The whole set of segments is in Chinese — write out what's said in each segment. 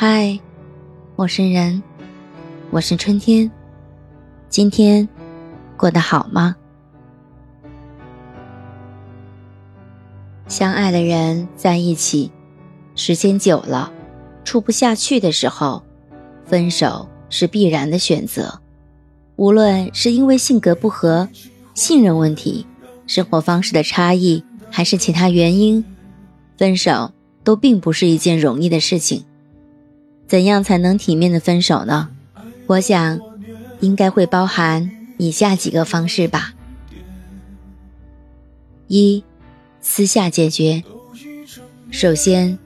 嗨，陌生人，我是春天。今天过得好吗？相爱的人在一起，时间久了，处不下去的时候，分手是必然的选择。无论是因为性格不合、信任问题、生活方式的差异，还是其他原因，分手都并不是一件容易的事情。怎样才能体面的分手呢？我想，应该会包含以下几个方式吧。一，私下解决。首先，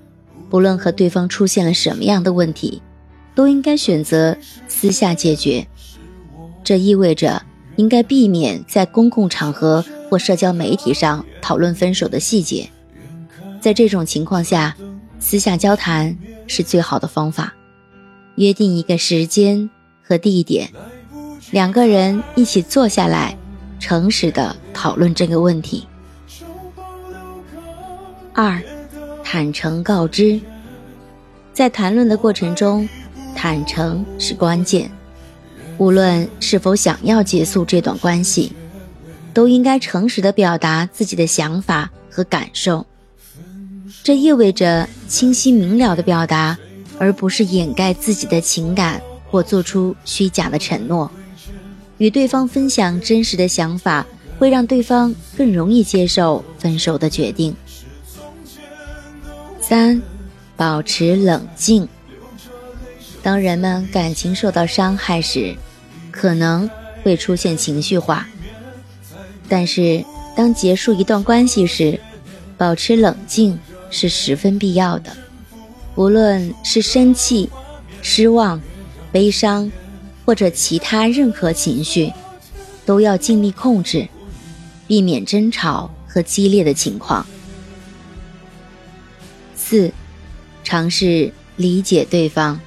不论和对方出现了什么样的问题，都应该选择私下解决。这意味着应该避免在公共场合或社交媒体上讨论分手的细节。在这种情况下，私下交谈。是最好的方法。约定一个时间和地点，两个人一起坐下来，诚实的讨论这个问题。二，坦诚告知。在谈论的过程中，坦诚是关键。无论是否想要结束这段关系，都应该诚实的表达自己的想法和感受。这意味着清晰明了的表达，而不是掩盖自己的情感或做出虚假的承诺。与对方分享真实的想法，会让对方更容易接受分手的决定。三，保持冷静。当人们感情受到伤害时，可能会出现情绪化。但是，当结束一段关系时，保持冷静。是十分必要的，无论是生气、失望、悲伤，或者其他任何情绪，都要尽力控制，避免争吵和激烈的情况。四，尝试理解对方。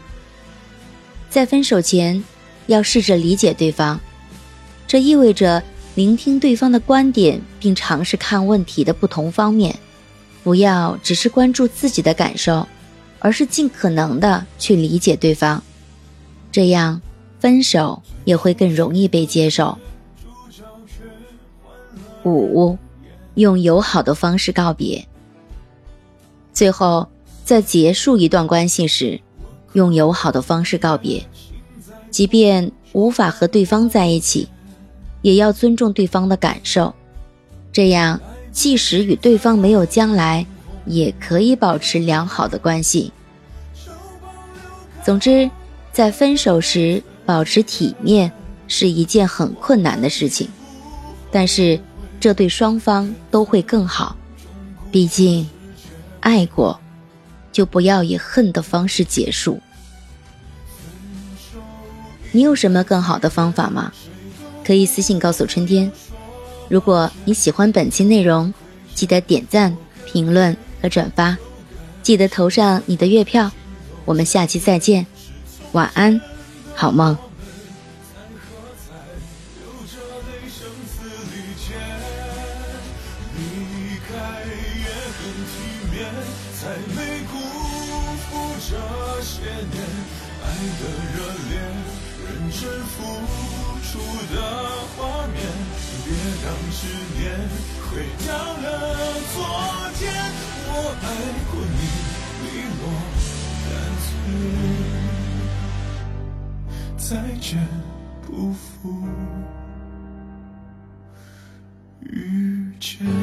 在分手前，要试着理解对方，这意味着聆听对方的观点，并尝试看问题的不同方面。不要只是关注自己的感受，而是尽可能的去理解对方，这样分手也会更容易被接受。五，用友好的方式告别。最后，在结束一段关系时，用友好的方式告别，即便无法和对方在一起，也要尊重对方的感受，这样。即使与对方没有将来，也可以保持良好的关系。总之，在分手时保持体面是一件很困难的事情，但是这对双方都会更好。毕竟，爱过，就不要以恨的方式结束。你有什么更好的方法吗？可以私信告诉春天。如果你喜欢本期内容，记得点赞、评论和转发，记得投上你的月票。我们下期再见，晚安，好梦。认真付出的画面别让执念毁掉了昨天，我爱过你，你我干脆再见不负遇见。